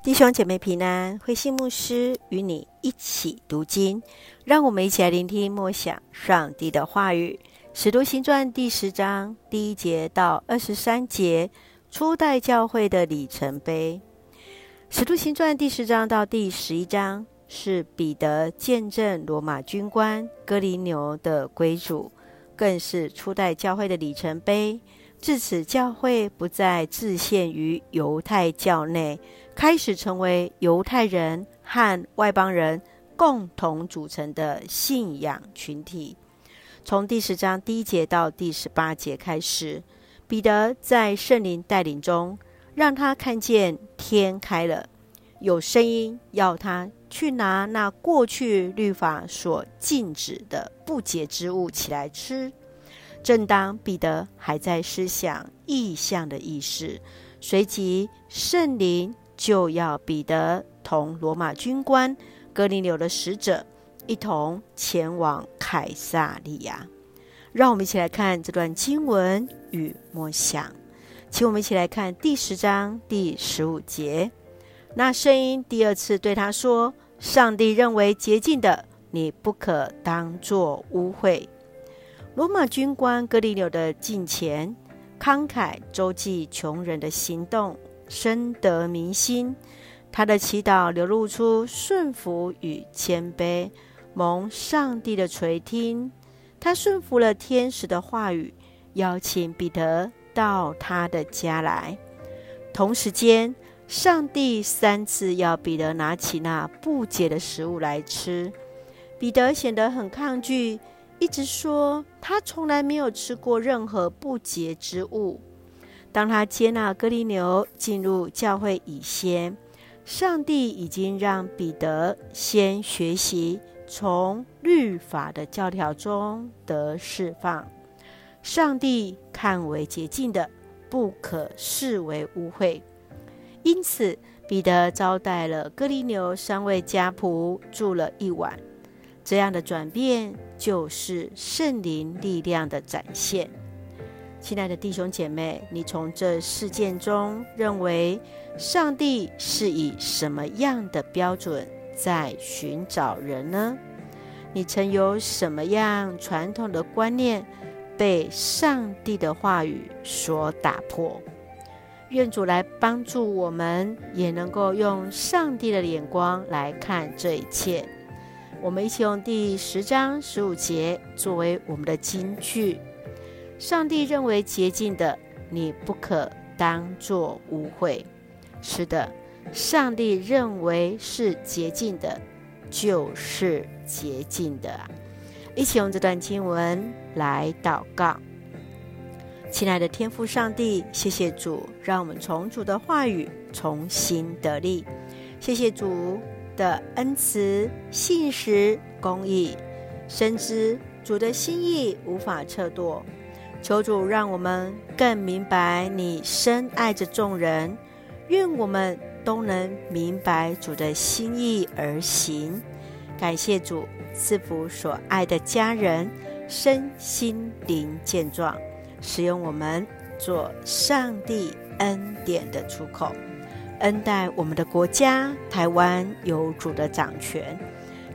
弟兄姐妹平安，慧馨牧师与你一起读经，让我们一起来聆听默想上帝的话语。使徒行传第十章第一节到二十三节，初代教会的里程碑。使徒行传第十章到第十一章是彼得见证罗马军官哥林牛的归主，更是初代教会的里程碑。自此，教会不再自限于犹太教内，开始成为犹太人和外邦人共同组成的信仰群体。从第十章第一节到第十八节开始，彼得在圣灵带领中，让他看见天开了，有声音要他去拿那过去律法所禁止的不洁之物起来吃。正当彼得还在思想异象的意思，随即圣灵就要彼得同罗马军官哥尼流的使者一同前往凯撒利亚。让我们一起来看这段经文与默想，请我们一起来看第十章第十五节。那声音第二次对他说：“上帝认为洁净的，你不可当作污秽。”罗马军官哥尼流的敬虔、慷慨周济穷人的行动深得民心。他的祈祷流露出顺服与谦卑，蒙上帝的垂听。他顺服了天使的话语，邀请彼得到他的家来。同时间，上帝三次要彼得拿起那不洁的食物来吃，彼得显得很抗拒。一直说他从来没有吃过任何不洁之物。当他接纳哥林流进入教会以前，上帝已经让彼得先学习从律法的教条中得释放。上帝看为洁净的，不可视为污秽。因此，彼得招待了哥林流三位家仆，住了一晚。这样的转变就是圣灵力量的展现。亲爱的弟兄姐妹，你从这事件中认为上帝是以什么样的标准在寻找人呢？你曾有什么样传统的观念被上帝的话语所打破？愿主来帮助我们，也能够用上帝的眼光来看这一切。我们一起用第十章十五节作为我们的金句：上帝认为洁净的，你不可当作污秽。是的，上帝认为是洁净的，就是洁净的。一起用这段经文来祷告。亲爱的天父上帝，谢谢主，让我们从主的话语重新得力。谢谢主。的恩慈、信实、公义，深知主的心意无法测度。求主让我们更明白你深爱着众人，愿我们都能明白主的心意而行。感谢主赐福所爱的家人身心灵健壮，使用我们做上帝恩典的出口。恩待我们的国家，台湾有主的掌权。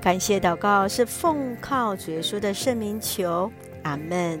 感谢祷告是奉靠主耶稣的圣名求，阿门。